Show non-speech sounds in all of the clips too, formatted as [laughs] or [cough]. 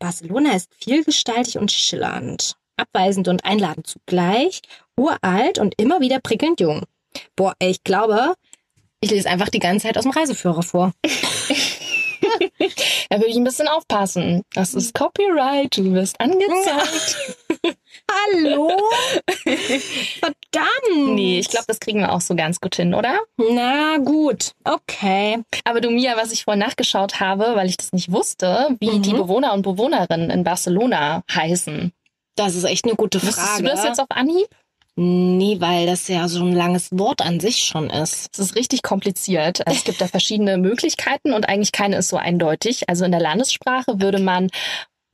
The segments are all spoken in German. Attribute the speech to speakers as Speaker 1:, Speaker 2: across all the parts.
Speaker 1: Barcelona ist vielgestaltig und schillernd, abweisend und einladend zugleich, uralt und immer wieder prickelnd jung. Boah, ich glaube, ich lese einfach die ganze Zeit aus dem Reiseführer vor. [laughs] [laughs]
Speaker 2: da würde ich ein bisschen aufpassen. Das ist Copyright, du wirst angezeigt. [laughs]
Speaker 1: Hallo? Verdammt.
Speaker 2: Nee, ich glaube, das kriegen wir auch so ganz gut hin, oder?
Speaker 1: Na gut, okay.
Speaker 2: Aber du, Mia, was ich vorhin nachgeschaut habe, weil ich das nicht wusste, wie mhm. die Bewohner und Bewohnerinnen in Barcelona heißen.
Speaker 1: Das ist echt eine gute Frage.
Speaker 2: Wusstest du das jetzt auf Anhieb?
Speaker 1: Nee, weil das ja so ein langes Wort an sich schon ist.
Speaker 2: Es ist richtig kompliziert. Also es gibt da verschiedene Möglichkeiten und eigentlich keine ist so eindeutig. Also in der Landessprache würde man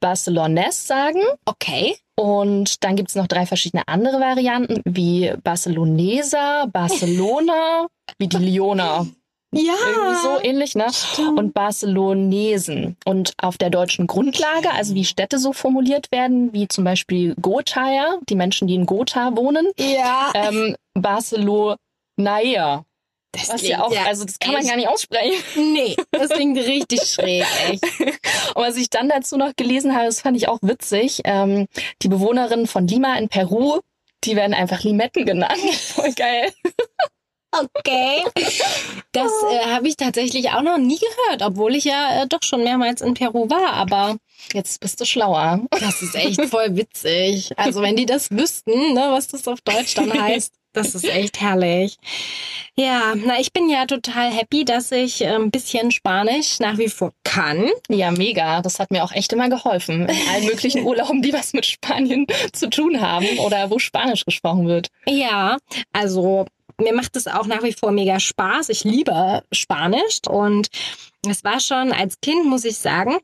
Speaker 2: Barcelones sagen.
Speaker 1: Okay.
Speaker 2: Und dann gibt's noch drei verschiedene andere Varianten, wie Barcelonesa, Barcelona, wie die Liona.
Speaker 1: Ja.
Speaker 2: Irgendwie so ähnlich, ne?
Speaker 1: Stimmt.
Speaker 2: Und Barcelonesen. Und auf der deutschen Grundlage, also wie Städte so formuliert werden, wie zum Beispiel Gothaer, die Menschen, die in Gotha wohnen.
Speaker 1: Ja.
Speaker 2: Ähm, Barcelonaia.
Speaker 1: Das
Speaker 2: Was ja auch,
Speaker 1: ja
Speaker 2: also das kann man
Speaker 1: echt-
Speaker 2: gar nicht aussprechen.
Speaker 1: Nee, das klingt richtig schräg, echt. [laughs]
Speaker 2: Und was ich dann dazu noch gelesen habe, das fand ich auch witzig. Ähm, die Bewohnerinnen von Lima in Peru, die werden einfach Limetten genannt. [laughs] Voll geil.
Speaker 1: Okay. Das äh, habe ich tatsächlich auch noch nie gehört, obwohl ich ja äh, doch schon mehrmals in Peru war, aber
Speaker 2: Jetzt bist du schlauer.
Speaker 1: das ist echt [laughs] voll witzig. Also wenn die das wüssten, ne, was das auf Deutsch dann heißt, das ist echt herrlich. Ja, na, ich bin ja total happy, dass ich äh, ein bisschen Spanisch nach wie vor kann.
Speaker 2: Ja, mega. Das hat mir auch echt immer geholfen. In allen möglichen [laughs] Urlauben, die was mit Spanien zu tun haben oder wo Spanisch gesprochen wird.
Speaker 1: Ja, also mir macht es auch nach wie vor mega Spaß. Ich liebe Spanisch und es war schon als Kind, muss ich sagen,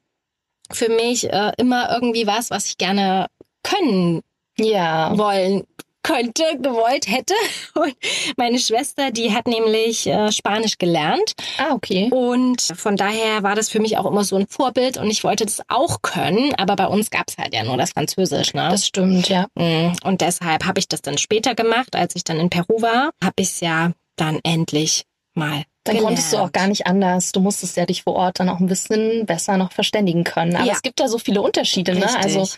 Speaker 1: für mich äh, immer irgendwie was, was ich gerne können
Speaker 2: Ja.
Speaker 1: wollen könnte, gewollt hätte. [laughs] Und meine Schwester, die hat nämlich äh, Spanisch gelernt
Speaker 2: Ah, okay.
Speaker 1: und von daher war das für mich auch immer so ein Vorbild und ich wollte das auch können, aber bei uns gab's halt ja nur das Französisch, ne?
Speaker 2: Das stimmt, ja.
Speaker 1: Mm, Und deshalb habe ich das dann später gemacht, als ich dann in Peru war, habe ich es ja dann endlich mal
Speaker 2: Dann
Speaker 1: gelernt.
Speaker 2: konntest du auch gar nicht anders. Du musstest ja dich vor Ort dann auch ein bisschen besser noch verständigen können. Aber
Speaker 1: Ja.
Speaker 2: es gibt da so viele Unterschiede, ne?
Speaker 1: Richtig.
Speaker 2: Also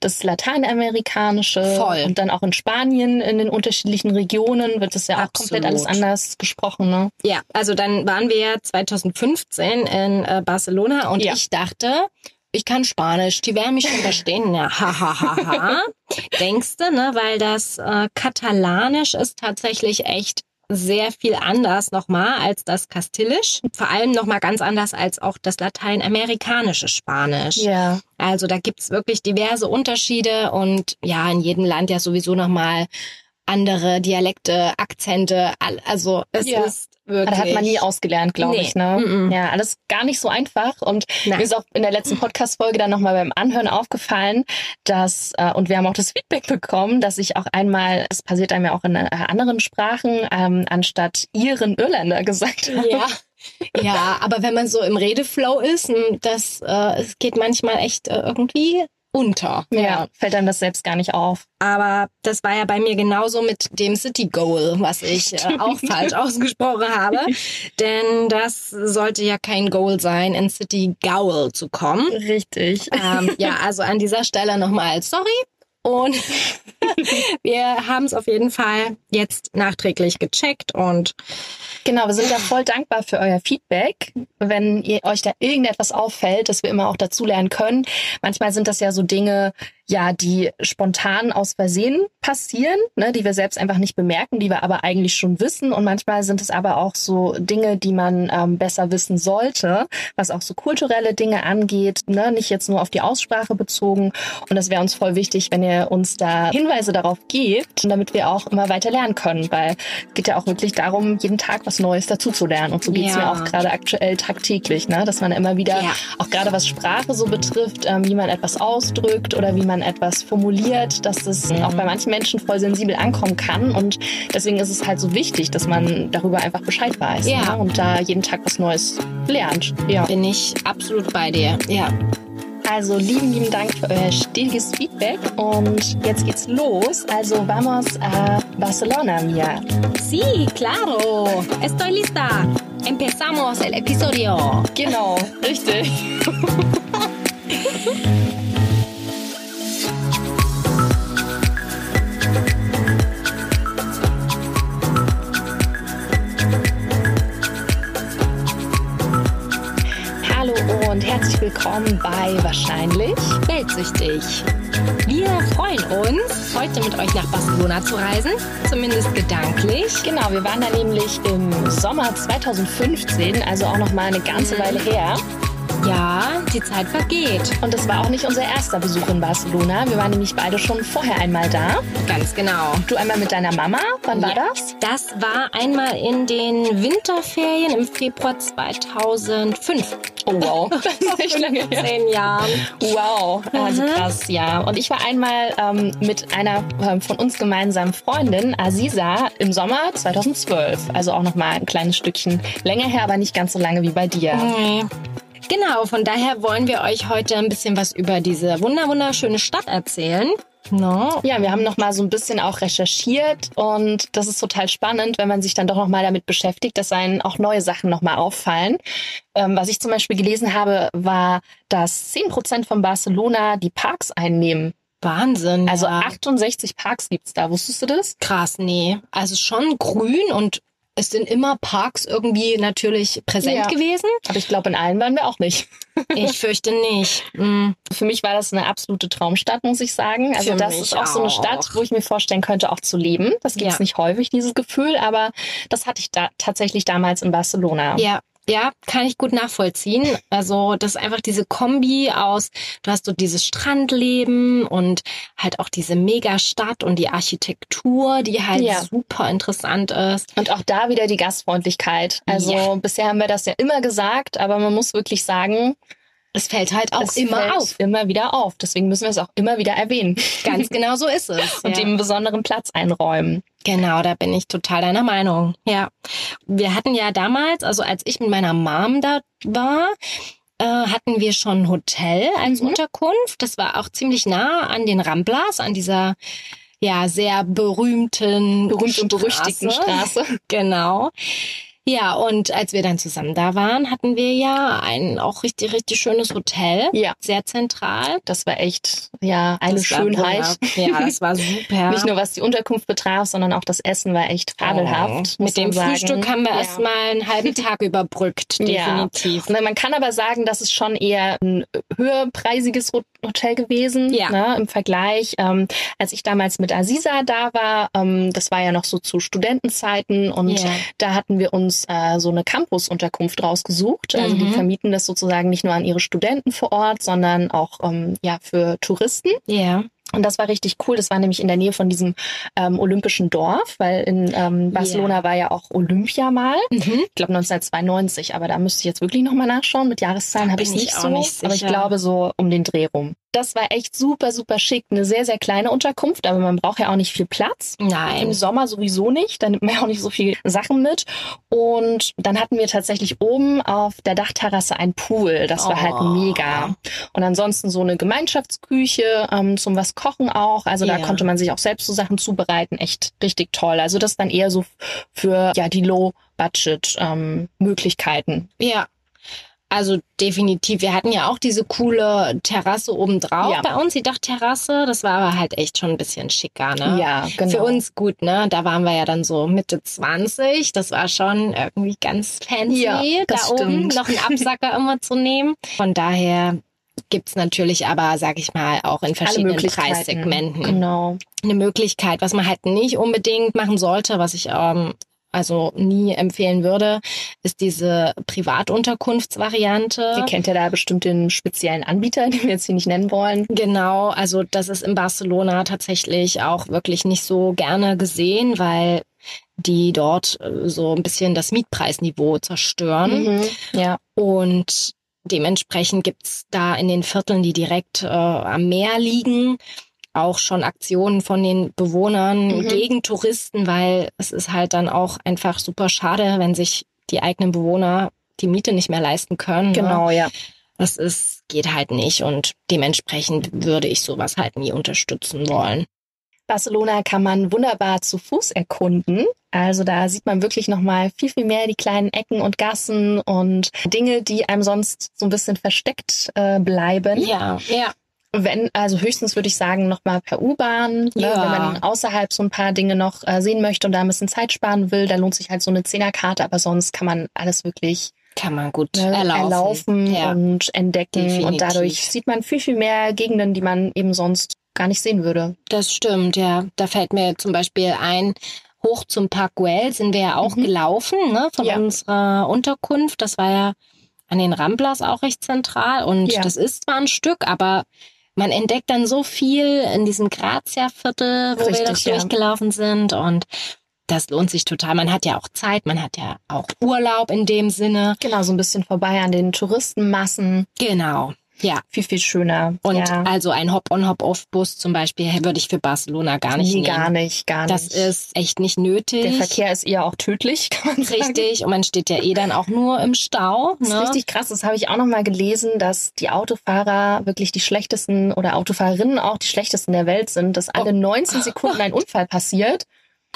Speaker 2: das Lateinamerikanische
Speaker 1: Voll.
Speaker 2: und dann auch in Spanien in den unterschiedlichen Regionen wird es ja auch
Speaker 1: Absolut.
Speaker 2: komplett alles anders gesprochen, ne?
Speaker 1: Ja, also dann waren wir ja 2015 in äh, Barcelona und
Speaker 2: Ja.
Speaker 1: ich dachte, ich kann Spanisch, die werden mich schon verstehen. Ja, ha, ha, ha, ha. [laughs] Denkste, ne, weil das äh, Katalanisch ist tatsächlich echt sehr viel anders nochmal als das Kastilisch. Vor allem nochmal ganz anders als auch das lateinamerikanische Spanisch.
Speaker 2: Ja.
Speaker 1: Also da gibt's wirklich diverse Unterschiede und ja, in jedem Land ja sowieso nochmal andere Dialekte, Akzente. Also es
Speaker 2: Ja.
Speaker 1: ist wirklich.
Speaker 2: Das hat man nie ausgelernt, glaube
Speaker 1: Nee.
Speaker 2: ich, ne?
Speaker 1: Mm-mm.
Speaker 2: Ja, alles gar nicht so einfach. Und
Speaker 1: Nein.
Speaker 2: mir ist auch in der letzten Podcast-Folge dann nochmal beim Anhören aufgefallen, dass, äh, und wir haben auch das Feedback bekommen, dass ich auch einmal, es passiert einem ja auch in äh, anderen Sprachen, ähm, anstatt Iren Irländer gesagt habe.
Speaker 1: Ja. Ja, aber wenn man so im Redeflow ist, m, das äh, es geht manchmal echt äh, irgendwie unter.
Speaker 2: Ja, fällt einem das selbst gar nicht auf.
Speaker 1: Aber das war ja bei mir genauso mit dem City Goal, was ich äh, [laughs] auch falsch ausgesprochen habe. Denn das sollte ja kein Goal sein, in City Gaul zu kommen.
Speaker 2: Richtig.
Speaker 1: Ähm, ja, [laughs] also an dieser Stelle nochmal sorry. Und [laughs] wir haben es auf jeden Fall jetzt nachträglich gecheckt und
Speaker 2: Genau, wir sind da voll dankbar für euer Feedback. Wenn ihr euch da irgendetwas auffällt, dass wir immer auch dazulernen können. Manchmal sind das ja so Dinge, ja, die spontan aus Versehen passieren, ne, die wir selbst einfach nicht bemerken, die wir aber eigentlich schon wissen. Und manchmal sind es aber auch so Dinge, die man ähm, besser wissen sollte, was auch so kulturelle Dinge angeht, ne, nicht jetzt nur auf die Aussprache bezogen. Und das wäre uns voll wichtig, wenn ihr uns da Hinweise darauf gebt, damit wir auch immer weiter lernen können, weil es geht ja auch wirklich darum, jeden Tag was Neues dazu zu lernen. Und so geht's
Speaker 1: Ja.
Speaker 2: mir auch gerade aktuell tagtäglich, ne? dass man immer wieder,
Speaker 1: Ja.
Speaker 2: auch gerade was Sprache so betrifft, ähm, wie man etwas ausdrückt oder wie man etwas formuliert, dass das
Speaker 1: Mhm.
Speaker 2: auch bei manchen Menschen voll sensibel ankommen kann. Und deswegen ist es halt so wichtig, dass man darüber einfach Bescheid weiß
Speaker 1: Ja.
Speaker 2: ne? und da jeden Tag was Neues lernt. Ja.
Speaker 1: bin ich absolut bei dir. Ja.
Speaker 2: Also lieben, lieben Dank für euer stetiges Feedback und jetzt geht's los. Also vamos a Barcelona, Mia.
Speaker 1: Sí, claro. Estoy lista. Empezamos el episodio.
Speaker 2: Genau, richtig. [laughs] herzlich willkommen bei Wahrscheinlich
Speaker 1: Weltsüchtig. Wir freuen uns, heute mit euch nach Barcelona zu reisen, zumindest gedanklich.
Speaker 2: Genau, wir waren da nämlich im Sommer 2015, also auch noch mal eine ganze Weile her.
Speaker 1: Ja, die Zeit vergeht.
Speaker 2: Und das war auch nicht unser erster Besuch in Barcelona. Wir waren nämlich beide schon vorher einmal da.
Speaker 1: Ganz genau.
Speaker 2: Du einmal mit deiner Mama. Wann war
Speaker 1: Ja.
Speaker 2: das?
Speaker 1: Das war einmal in den Winterferien im Februar 2005.
Speaker 2: Oh wow, [laughs] [laughs] echt lange her.
Speaker 1: Zehn Jahren.
Speaker 2: Wow, also
Speaker 1: Mhm.
Speaker 2: krass, ja. Und ich war einmal ähm, mit einer ähm, von uns gemeinsamen Freundin, Aziza, im Sommer 2012. Also auch noch mal ein kleines Stückchen länger her, aber nicht ganz so lange wie bei dir.
Speaker 1: Nee. Genau, von daher wollen wir euch heute ein bisschen was über diese wunder wunderschöne Stadt erzählen. No.
Speaker 2: Ja, wir haben noch mal so ein bisschen auch recherchiert und das ist total spannend, wenn man sich dann doch noch mal damit beschäftigt, dass einen auch neue Sachen noch mal auffallen. Ähm, was ich zum Beispiel gelesen habe, war, dass 10 Prozent von Barcelona die Parks einnehmen.
Speaker 1: Wahnsinn.
Speaker 2: Also
Speaker 1: ja.
Speaker 2: 68 Parks gibt's da. Wusstest du das?
Speaker 1: Krass, nee. Also schon grün und es sind immer Parks irgendwie natürlich präsent
Speaker 2: Ja.
Speaker 1: gewesen.
Speaker 2: Aber ich glaube, in allen waren wir auch nicht. [laughs]
Speaker 1: Ich fürchte nicht. Mm.
Speaker 2: Für mich war das eine absolute Traumstadt, muss ich sagen. Also
Speaker 1: Für
Speaker 2: das ist auch, so eine
Speaker 1: auch.
Speaker 2: Stadt, wo ich mir vorstellen könnte, auch zu leben. Das gibt's
Speaker 1: Ja.
Speaker 2: nicht häufig, dieses Gefühl, aber das hatte ich da tatsächlich damals in Barcelona.
Speaker 1: Ja, ja, kann ich gut nachvollziehen. Also das ist einfach diese Kombi aus, du hast so dieses Strandleben und halt auch diese Megastadt und die Architektur, die halt
Speaker 2: Ja.
Speaker 1: super interessant ist.
Speaker 2: Und auch da wieder die Gastfreundlichkeit. Also
Speaker 1: Ja.
Speaker 2: bisher haben wir das ja immer gesagt, aber man muss wirklich sagen,
Speaker 1: Es fällt halt auch
Speaker 2: es
Speaker 1: immer auf.
Speaker 2: Immer wieder auf. Deswegen müssen wir es auch immer wieder erwähnen
Speaker 1: Ganz genau so ist es. [laughs]
Speaker 2: und
Speaker 1: ja.
Speaker 2: dem besonderen Platz einräumen.
Speaker 1: Genau, da bin ich total deiner Meinung. Ja. Wir hatten ja damals, also als ich mit meiner Mom da war, äh, hatten wir schon ein Hotel als
Speaker 2: Mhm.
Speaker 1: Unterkunft. Das war auch ziemlich nah an den Ramblas, an dieser ja sehr berühmten
Speaker 2: Berühmt und berüchtigten Straße. [laughs]
Speaker 1: Genau. Ja, und als wir dann zusammen da waren, hatten wir ja ein auch richtig, richtig schönes Hotel.
Speaker 2: Ja.
Speaker 1: Sehr zentral.
Speaker 2: Das war echt, ja, eine
Speaker 1: Das
Speaker 2: Schönheit.
Speaker 1: Ja, das war [laughs] super.
Speaker 2: Nicht nur was die Unterkunft betraf, sondern auch das Essen war echt fabelhaft.
Speaker 1: Oh. Mit dem
Speaker 2: sagen.
Speaker 1: Frühstück haben wir
Speaker 2: ja.
Speaker 1: erst mal einen halben Tag [laughs] überbrückt,
Speaker 2: Ja.
Speaker 1: definitiv.
Speaker 2: Ne, Man kann aber sagen, das ist schon eher ein höherpreisiges Ho- Hotel gewesen
Speaker 1: Ja.
Speaker 2: ne, im Vergleich. Ähm, als ich damals mit Aziza da war, ähm, das war ja noch so zu Studentenzeiten und
Speaker 1: Ja.
Speaker 2: da hatten wir uns äh, so eine Campus-Unterkunft rausgesucht. Also die
Speaker 1: Mhm.
Speaker 2: vermieten das sozusagen nicht nur an ihre Studenten vor Ort, sondern auch ähm, ja für Touristen.
Speaker 1: Ja.
Speaker 2: Und das war richtig cool. Das war nämlich in der Nähe von diesem ähm, olympischen Dorf, weil in ähm, Barcelona war ja auch Olympia mal.
Speaker 1: Mhm.
Speaker 2: Ich glaube 1992, aber da müsste ich jetzt wirklich nochmal nachschauen. Mit Jahreszahlen habe ich
Speaker 1: ich
Speaker 2: nicht
Speaker 1: auch
Speaker 2: so,
Speaker 1: nicht
Speaker 2: aber ich glaube so um den Dreh rum. Das war echt super, super schick. Eine sehr, sehr kleine Unterkunft, aber man braucht ja auch nicht viel Platz. Im
Speaker 1: Nein.
Speaker 2: Sommer sowieso nicht, dann nimmt man ja auch nicht so viel Sachen mit. Und dann hatten wir tatsächlich oben auf der Dachterrasse ein Pool. Das war halt
Speaker 1: Oh.
Speaker 2: mega. Und ansonsten so eine Gemeinschaftsküche ähm, zum was kochen auch. Also da
Speaker 1: Ja.
Speaker 2: konnte man sich auch selbst so Sachen zubereiten. Echt richtig toll. Also das dann eher so für ja die Low-Budget-Möglichkeiten.
Speaker 1: Ja. Also definitiv. Wir hatten ja auch diese coole Terrasse obendrauf
Speaker 2: Ja.
Speaker 1: bei uns, die Dachterrasse. Das war aber halt echt schon ein bisschen schicker, ne?
Speaker 2: ja, genau.
Speaker 1: Für uns gut, ne? Da waren wir ja dann so Mitte 20. Das war schon irgendwie ganz fancy,
Speaker 2: Ja,
Speaker 1: da
Speaker 2: das
Speaker 1: oben
Speaker 2: stimmt.
Speaker 1: noch einen Absacker [laughs] immer zu nehmen. Von daher gibt's natürlich aber, sag ich mal, auch in verschiedenen. Preissegmenten
Speaker 2: Genau.
Speaker 1: eine Möglichkeit. Was man halt nicht unbedingt machen sollte, was ich ähm, also nie empfehlen würde, ist diese Privatunterkunftsvariante.
Speaker 2: Ihr kennt ja da bestimmt den speziellen Anbieter, den wir jetzt hier nicht nennen wollen.
Speaker 1: Genau, also das ist in Barcelona tatsächlich auch wirklich nicht so gerne gesehen, weil die dort äh, so ein bisschen das Mietpreisniveau zerstören.
Speaker 2: Mhm. Ja.
Speaker 1: Und dementsprechend gibt's da in den Vierteln, die direkt äh, am Meer liegen, auch schon Aktionen von den Bewohnern
Speaker 2: Mhm.
Speaker 1: gegen Touristen, weil es ist halt dann auch einfach super schade, wenn sich die eigenen Bewohner die Miete nicht mehr leisten können. Ne?
Speaker 2: Genau, ja.
Speaker 1: Das ist, geht halt nicht und dementsprechend würde ich sowas halt nie unterstützen wollen.
Speaker 2: Barcelona kann man wunderbar zu Fuß erkunden. Also da sieht man wirklich nochmal viel, viel mehr die kleinen Ecken und Gassen und Dinge, die einem sonst so ein bisschen versteckt äh, bleiben.
Speaker 1: Ja, ja.
Speaker 2: Wenn, also höchstens würde ich sagen, nochmal per U-Bahn. Ne?
Speaker 1: Ja.
Speaker 2: Wenn man außerhalb so ein paar Dinge noch äh, sehen möchte und da ein bisschen Zeit sparen will, dann lohnt sich halt so eine Zehnerkarte, aber sonst kann man alles wirklich
Speaker 1: Kann man gut
Speaker 2: ne,
Speaker 1: erlaufen.
Speaker 2: erlaufen
Speaker 1: Ja.
Speaker 2: und entdecken.
Speaker 1: Definitiv.
Speaker 2: Und dadurch sieht man viel, viel mehr Gegenden, die man eben sonst gar nicht sehen würde.
Speaker 1: Das stimmt, ja. Da fällt mir zum Beispiel ein, hoch zum Park Güell sind wir ja auch
Speaker 2: Mhm.
Speaker 1: gelaufen, ne, von
Speaker 2: Ja.
Speaker 1: unserer Unterkunft. Das war ja an den Ramblas auch recht zentral und das ist zwar ein Stück, aber man entdeckt dann so viel in diesem Grazia-Viertel, wo wir
Speaker 2: Richtig,
Speaker 1: das
Speaker 2: ja.
Speaker 1: durchgelaufen sind und das lohnt sich total. Man hat ja auch Zeit, man hat ja auch Urlaub in dem Sinne.
Speaker 2: Genau, so ein bisschen vorbei an den Touristenmassen.
Speaker 1: Genau, ja.
Speaker 2: Viel, viel schöner.
Speaker 1: Und
Speaker 2: ja.
Speaker 1: also ein Hop-on-Hop-off-Bus zum Beispiel würde ich für Barcelona gar nicht
Speaker 2: nee,
Speaker 1: nehmen.
Speaker 2: gar nicht, gar
Speaker 1: Das
Speaker 2: nicht.
Speaker 1: ist echt nicht nötig.
Speaker 2: Der Verkehr ist eher auch tödlich, [laughs] kann man sagen.
Speaker 1: Richtig. Und man steht ja eh dann auch nur im Stau.
Speaker 2: Das ist
Speaker 1: Ne?
Speaker 2: richtig krass. Das habe ich auch noch mal gelesen, dass die Autofahrer wirklich die schlechtesten oder Autofahrerinnen auch die schlechtesten der Welt sind, dass alle 19 Sekunden ein Unfall passiert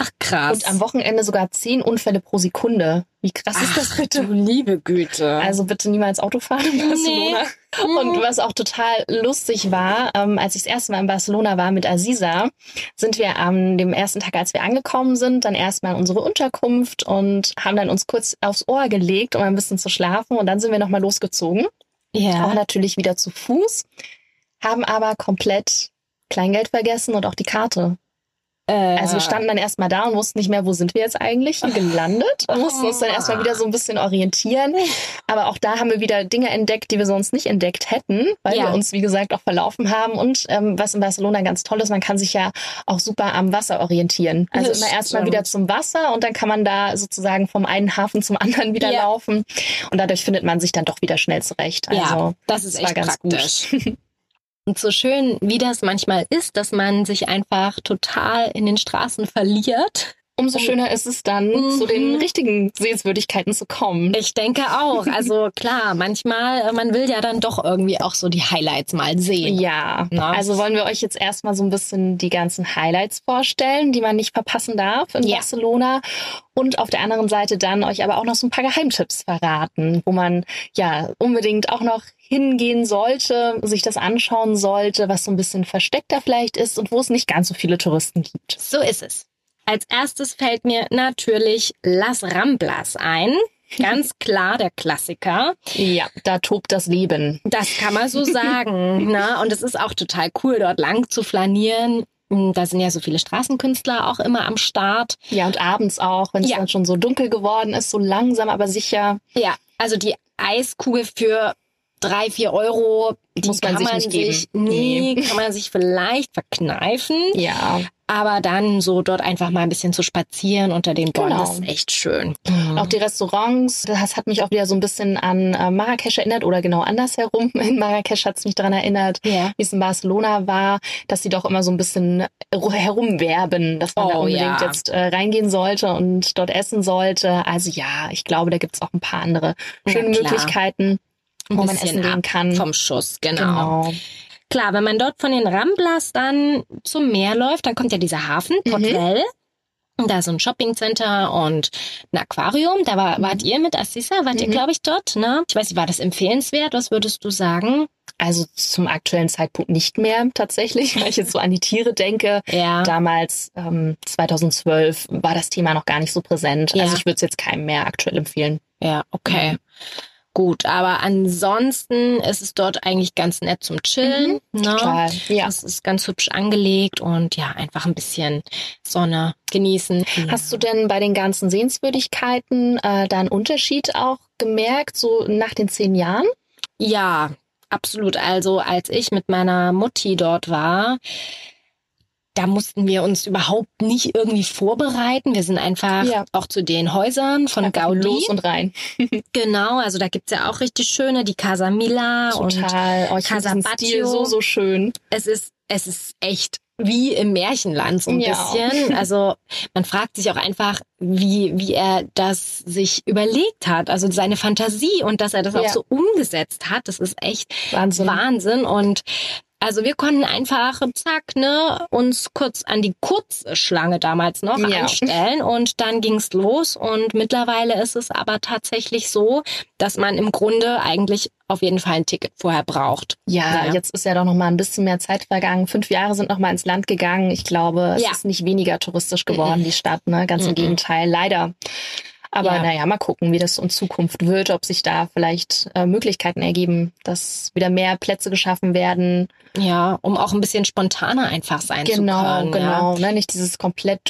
Speaker 1: Ach krass.
Speaker 2: und am Wochenende sogar 10 Unfälle pro Sekunde. Wie krass ist das bitte?
Speaker 1: Du liebe Güte.
Speaker 2: Also bitte niemals Auto fahren in Barcelona. Und
Speaker 1: Mhm.
Speaker 2: was auch total lustig war, ähm, als ich das erste Mal in Barcelona war mit Aziza, sind wir am dem ersten Tag, als wir angekommen sind, dann erstmal in unsere Unterkunft und haben dann uns kurz aufs Ohr gelegt, um ein bisschen zu schlafen. Und dann sind wir nochmal losgezogen. Auch
Speaker 1: ja.
Speaker 2: natürlich wieder zu Fuß, haben aber komplett Kleingeld vergessen und auch die Karte.
Speaker 1: Äh,
Speaker 2: Also wir standen dann erstmal da und wussten nicht mehr, wo sind wir jetzt eigentlich gelandet und mussten uns dann erstmal wieder so ein bisschen orientieren. Aber auch da haben wir wieder Dinge entdeckt, die wir sonst nicht entdeckt hätten, weil
Speaker 1: Ja.
Speaker 2: wir uns, wie gesagt, auch verlaufen haben. Und ähm, was in Barcelona ganz toll ist, man kann sich ja auch super am Wasser orientieren. Also
Speaker 1: Das
Speaker 2: immer erstmal wieder zum Wasser und dann kann man da sozusagen vom einen Hafen zum anderen wieder
Speaker 1: Ja.
Speaker 2: laufen. Und dadurch findet man sich dann doch wieder schnell zurecht. Also,
Speaker 1: ja, das ist
Speaker 2: das
Speaker 1: echt
Speaker 2: ganz gut. [laughs]
Speaker 1: Und so schön, wie das manchmal ist, dass man sich einfach total in den Straßen verliert.
Speaker 2: Umso schöner ist es dann,
Speaker 1: Mhm.
Speaker 2: zu den richtigen Sehenswürdigkeiten zu kommen.
Speaker 1: Ich denke auch. Also klar, manchmal, äh, man will ja dann doch irgendwie auch so die Highlights mal sehen.
Speaker 2: Ja,
Speaker 1: Na?
Speaker 2: also wollen wir euch jetzt erstmal so ein bisschen die ganzen Highlights vorstellen, die man nicht verpassen darf in
Speaker 1: Ja.
Speaker 2: Barcelona. Und auf der anderen Seite dann euch aber auch noch so ein paar Geheimtipps verraten, wo man ja unbedingt auch noch hingehen sollte, sich das anschauen sollte, was so ein bisschen versteckter vielleicht ist und wo es nicht ganz so viele Touristen gibt.
Speaker 1: So ist es. Als erstes fällt mir natürlich Las Ramblas ein. Ganz [laughs] klar der Klassiker.
Speaker 2: Ja, da tobt das Leben.
Speaker 1: Das kann man so sagen. [laughs] Na? Und es ist auch total cool, dort lang zu flanieren. Da sind ja so viele Straßenkünstler auch immer am Start.
Speaker 2: Ja, und abends auch, wenn es
Speaker 1: Ja.
Speaker 2: dann schon so dunkel geworden ist, so langsam aber sicher.
Speaker 1: Ja, also die Eiskugel für drei, vier Euro, die
Speaker 2: Muss man
Speaker 1: kann
Speaker 2: sich
Speaker 1: man
Speaker 2: nicht
Speaker 1: sich,
Speaker 2: geben.
Speaker 1: nee,
Speaker 2: Nee.
Speaker 1: kann man sich vielleicht verkneifen.
Speaker 2: Ja.
Speaker 1: Aber dann so dort einfach mal ein bisschen zu spazieren unter den Bäumen,
Speaker 2: Genau.
Speaker 1: das ist echt schön.
Speaker 2: Auch die Restaurants, das hat mich auch wieder so ein bisschen an äh, Marrakesch erinnert oder genau andersherum. [laughs] In Marrakesch hat es mich daran erinnert,
Speaker 1: Ja.
Speaker 2: wie es in Barcelona war, dass sie doch immer so ein bisschen ru- herumwerben, dass man da
Speaker 1: Oh,
Speaker 2: unbedingt
Speaker 1: ja.
Speaker 2: jetzt äh, reingehen sollte und dort essen sollte. Also ja, ich glaube, da gibt's auch ein paar andere schöne
Speaker 1: klar.
Speaker 2: Möglichkeiten, wo man essen gehen kann.
Speaker 1: vom Schuss, genau.
Speaker 2: genau.
Speaker 1: Klar, wenn man dort von den Ramblas dann zum Meer läuft, dann kommt ja dieser Hafen,
Speaker 2: Mhm.
Speaker 1: Portel. Da ist so ein Shoppingcenter und ein Aquarium. Da war, wart ihr mit Assisa, wart ihr,
Speaker 2: Mhm.
Speaker 1: glaube ich, dort, ne? Ich weiß nicht, war das empfehlenswert? Was würdest du sagen?
Speaker 2: Also zum aktuellen Zeitpunkt nicht mehr tatsächlich, weil ich jetzt so an die Tiere denke.
Speaker 1: Ja.
Speaker 2: Damals, ähm, 2012, war das Thema noch gar nicht so präsent.
Speaker 1: Ja.
Speaker 2: Also ich würde es jetzt keinem mehr aktuell empfehlen.
Speaker 1: Ja, okay. Gut, aber ansonsten ist es dort eigentlich ganz nett zum Chillen. Ne?
Speaker 2: Total. Ja.
Speaker 1: Es ist ganz hübsch angelegt und ja, einfach ein bisschen Sonne genießen.
Speaker 2: Hast du denn bei den ganzen Sehenswürdigkeiten äh, da einen Unterschied auch gemerkt, so nach den zehn Jahren?
Speaker 1: Ja, absolut. Also als ich mit meiner Mutti dort war, da mussten wir uns überhaupt nicht irgendwie vorbereiten. Wir sind einfach
Speaker 2: Ja.
Speaker 1: auch zu den Häusern von
Speaker 2: Einfach
Speaker 1: Gaudi.
Speaker 2: los und rein. [laughs]
Speaker 1: Genau, also da gibt's ja auch richtig schöne, die Casa Mila und
Speaker 2: Total. Oh, finde diesen
Speaker 1: Casabaccio.
Speaker 2: Stil so, so schön.
Speaker 1: es ist, es ist echt wie im Märchenland so ein
Speaker 2: Ja.
Speaker 1: bisschen. [laughs] Also man fragt sich auch einfach, wie, wie er das sich überlegt hat. Also seine Fantasie und dass er das auch
Speaker 2: Ja.
Speaker 1: so umgesetzt hat, das ist echt
Speaker 2: Wahnsinn.
Speaker 1: Wahnsinn. Und also wir konnten einfach, zack, ne, uns kurz an die Kurzschlange damals noch
Speaker 2: Ja.
Speaker 1: anstellen und dann ging's los. Und mittlerweile ist es aber tatsächlich so, dass man im Grunde eigentlich auf jeden Fall ein Ticket vorher braucht.
Speaker 2: Ja,
Speaker 1: Ja.
Speaker 2: jetzt ist ja doch noch mal ein bisschen mehr Zeit vergangen. Fünf Jahre sind noch mal ins Land gegangen. Ich glaube, es
Speaker 1: Ja.
Speaker 2: ist nicht weniger touristisch geworden, die Stadt. Ne? Ganz im
Speaker 1: Mhm.
Speaker 2: Gegenteil, leider. Aber
Speaker 1: Ja.
Speaker 2: naja, mal gucken, wie das in Zukunft wird, ob sich da vielleicht äh, Möglichkeiten ergeben, dass wieder mehr Plätze geschaffen werden.
Speaker 1: Ja, um auch ein bisschen spontaner einfach sein
Speaker 2: Genau,
Speaker 1: zu können.
Speaker 2: genau. Ne? Nicht dieses komplett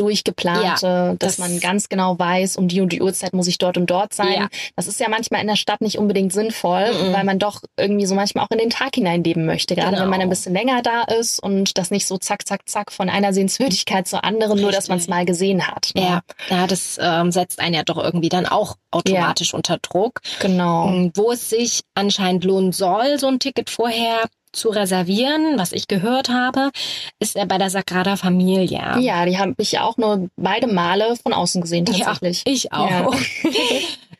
Speaker 2: durchgeplante, dass
Speaker 1: das-
Speaker 2: man ganz genau weiß, um die und die Uhrzeit muss ich dort und dort sein.
Speaker 1: Ja.
Speaker 2: Das ist ja manchmal in der Stadt nicht unbedingt sinnvoll,
Speaker 1: Mhm.
Speaker 2: weil man doch irgendwie so manchmal auch in den Tag hineinleben möchte. Gerade
Speaker 1: Genau.
Speaker 2: wenn man ein bisschen länger da ist und das nicht so zack, zack, zack von einer Sehenswürdigkeit zur anderen, nur dass
Speaker 1: Richtig.
Speaker 2: man es mal gesehen hat. ne?
Speaker 1: Ja, ja das ähm, setzt einen ja doch irgendwie dann auch automatisch unter Druck.
Speaker 2: Genau.
Speaker 1: Und Wo es sich anscheinend lohnen soll, so ein Ticket vorher zu reservieren, was ich gehört habe, ist er bei der Sagrada Familia.
Speaker 2: Ja, die habe ich auch nur beide Male von außen gesehen tatsächlich.
Speaker 1: Ja, ich auch. [laughs]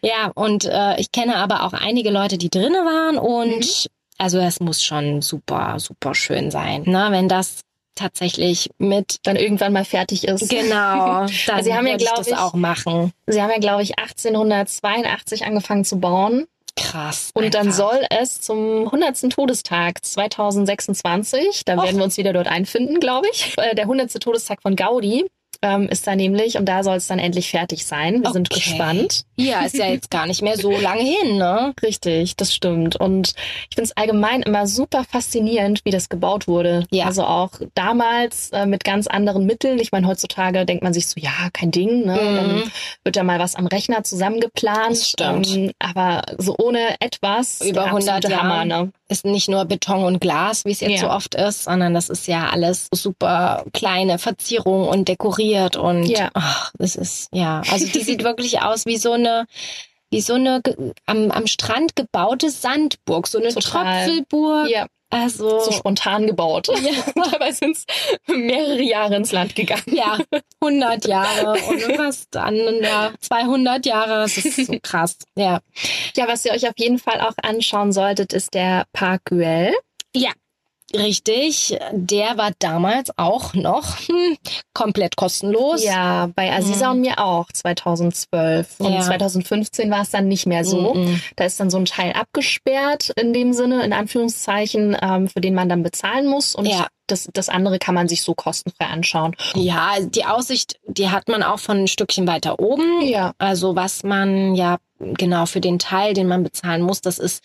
Speaker 1: Ja, und äh, ich kenne aber auch einige Leute, die drinnen waren und
Speaker 2: Mhm.
Speaker 1: also es muss schon super, super schön sein, ne? Wenn das tatsächlich mit
Speaker 2: Dann irgendwann mal fertig ist.
Speaker 1: genau, [laughs] dann
Speaker 2: Sie haben ja,
Speaker 1: würde ich
Speaker 2: ich,
Speaker 1: auch machen.
Speaker 2: Sie haben ja, glaube ich, 1882 angefangen zu bauen.
Speaker 1: Krass.
Speaker 2: Und dann
Speaker 1: einfach.
Speaker 2: soll es zum 100. Todestag 2026, da
Speaker 1: Och.
Speaker 2: werden wir uns wieder dort einfinden, glaube ich. Äh, Der 100. Todestag von Gaudi ähm, ist da nämlich und da soll es dann endlich fertig sein. Wir sind
Speaker 1: Okay.
Speaker 2: gespannt.
Speaker 1: Ja, ist ja jetzt gar nicht mehr so [laughs] lange hin, ne?
Speaker 2: Richtig, das stimmt. Und ich finde es allgemein immer super faszinierend, wie das gebaut wurde.
Speaker 1: Ja.
Speaker 2: Also auch damals äh, mit ganz anderen Mitteln. Ich meine, heutzutage denkt man sich so, ja, kein Ding. Ne?
Speaker 1: Mhm.
Speaker 2: Dann wird da mal was am Rechner zusammengeplant.
Speaker 1: Das stimmt.
Speaker 2: Ähm, aber so ohne etwas.
Speaker 1: Über
Speaker 2: der
Speaker 1: 100
Speaker 2: absolute Hammer, ne?
Speaker 1: Ist nicht nur Beton und Glas, wie es jetzt
Speaker 2: Ja.
Speaker 1: so oft ist, sondern das ist ja alles super kleine Verzierung und dekoriert und
Speaker 2: Ja.
Speaker 1: ach, das ist ja, also die [laughs] sieht wirklich aus wie so eine wie so eine am, am Strand gebaute Sandburg, so eine
Speaker 2: Total.
Speaker 1: Tröpfelburg.
Speaker 2: Ja,
Speaker 1: Also
Speaker 2: so spontan gebaut. [laughs] Dabei sind es mehrere Jahre ins Land gegangen.
Speaker 1: ja, 100 Jahre und irgendwas dann ja, 200 Jahre, das ist so [laughs] krass. Ja.
Speaker 2: Ja, was ihr euch auf jeden Fall auch anschauen solltet, ist der Park Güell.
Speaker 1: Ja, richtig. Der war damals auch noch hm, komplett kostenlos.
Speaker 2: Ja, bei Aziza
Speaker 1: Mhm.
Speaker 2: und mir auch 2012. Und
Speaker 1: Ja.
Speaker 2: 2015 war es dann nicht mehr so.
Speaker 1: Mhm.
Speaker 2: Da ist dann so ein Teil abgesperrt in dem Sinne, in Anführungszeichen, ähm, für den man dann bezahlen muss. Und
Speaker 1: Ja.
Speaker 2: das, das andere kann man sich so kostenfrei anschauen.
Speaker 1: Ja, die Aussicht, die hat man auch von ein Stückchen weiter oben.
Speaker 2: Ja.
Speaker 1: Also was man ja genau für den Teil, den man bezahlen muss, das ist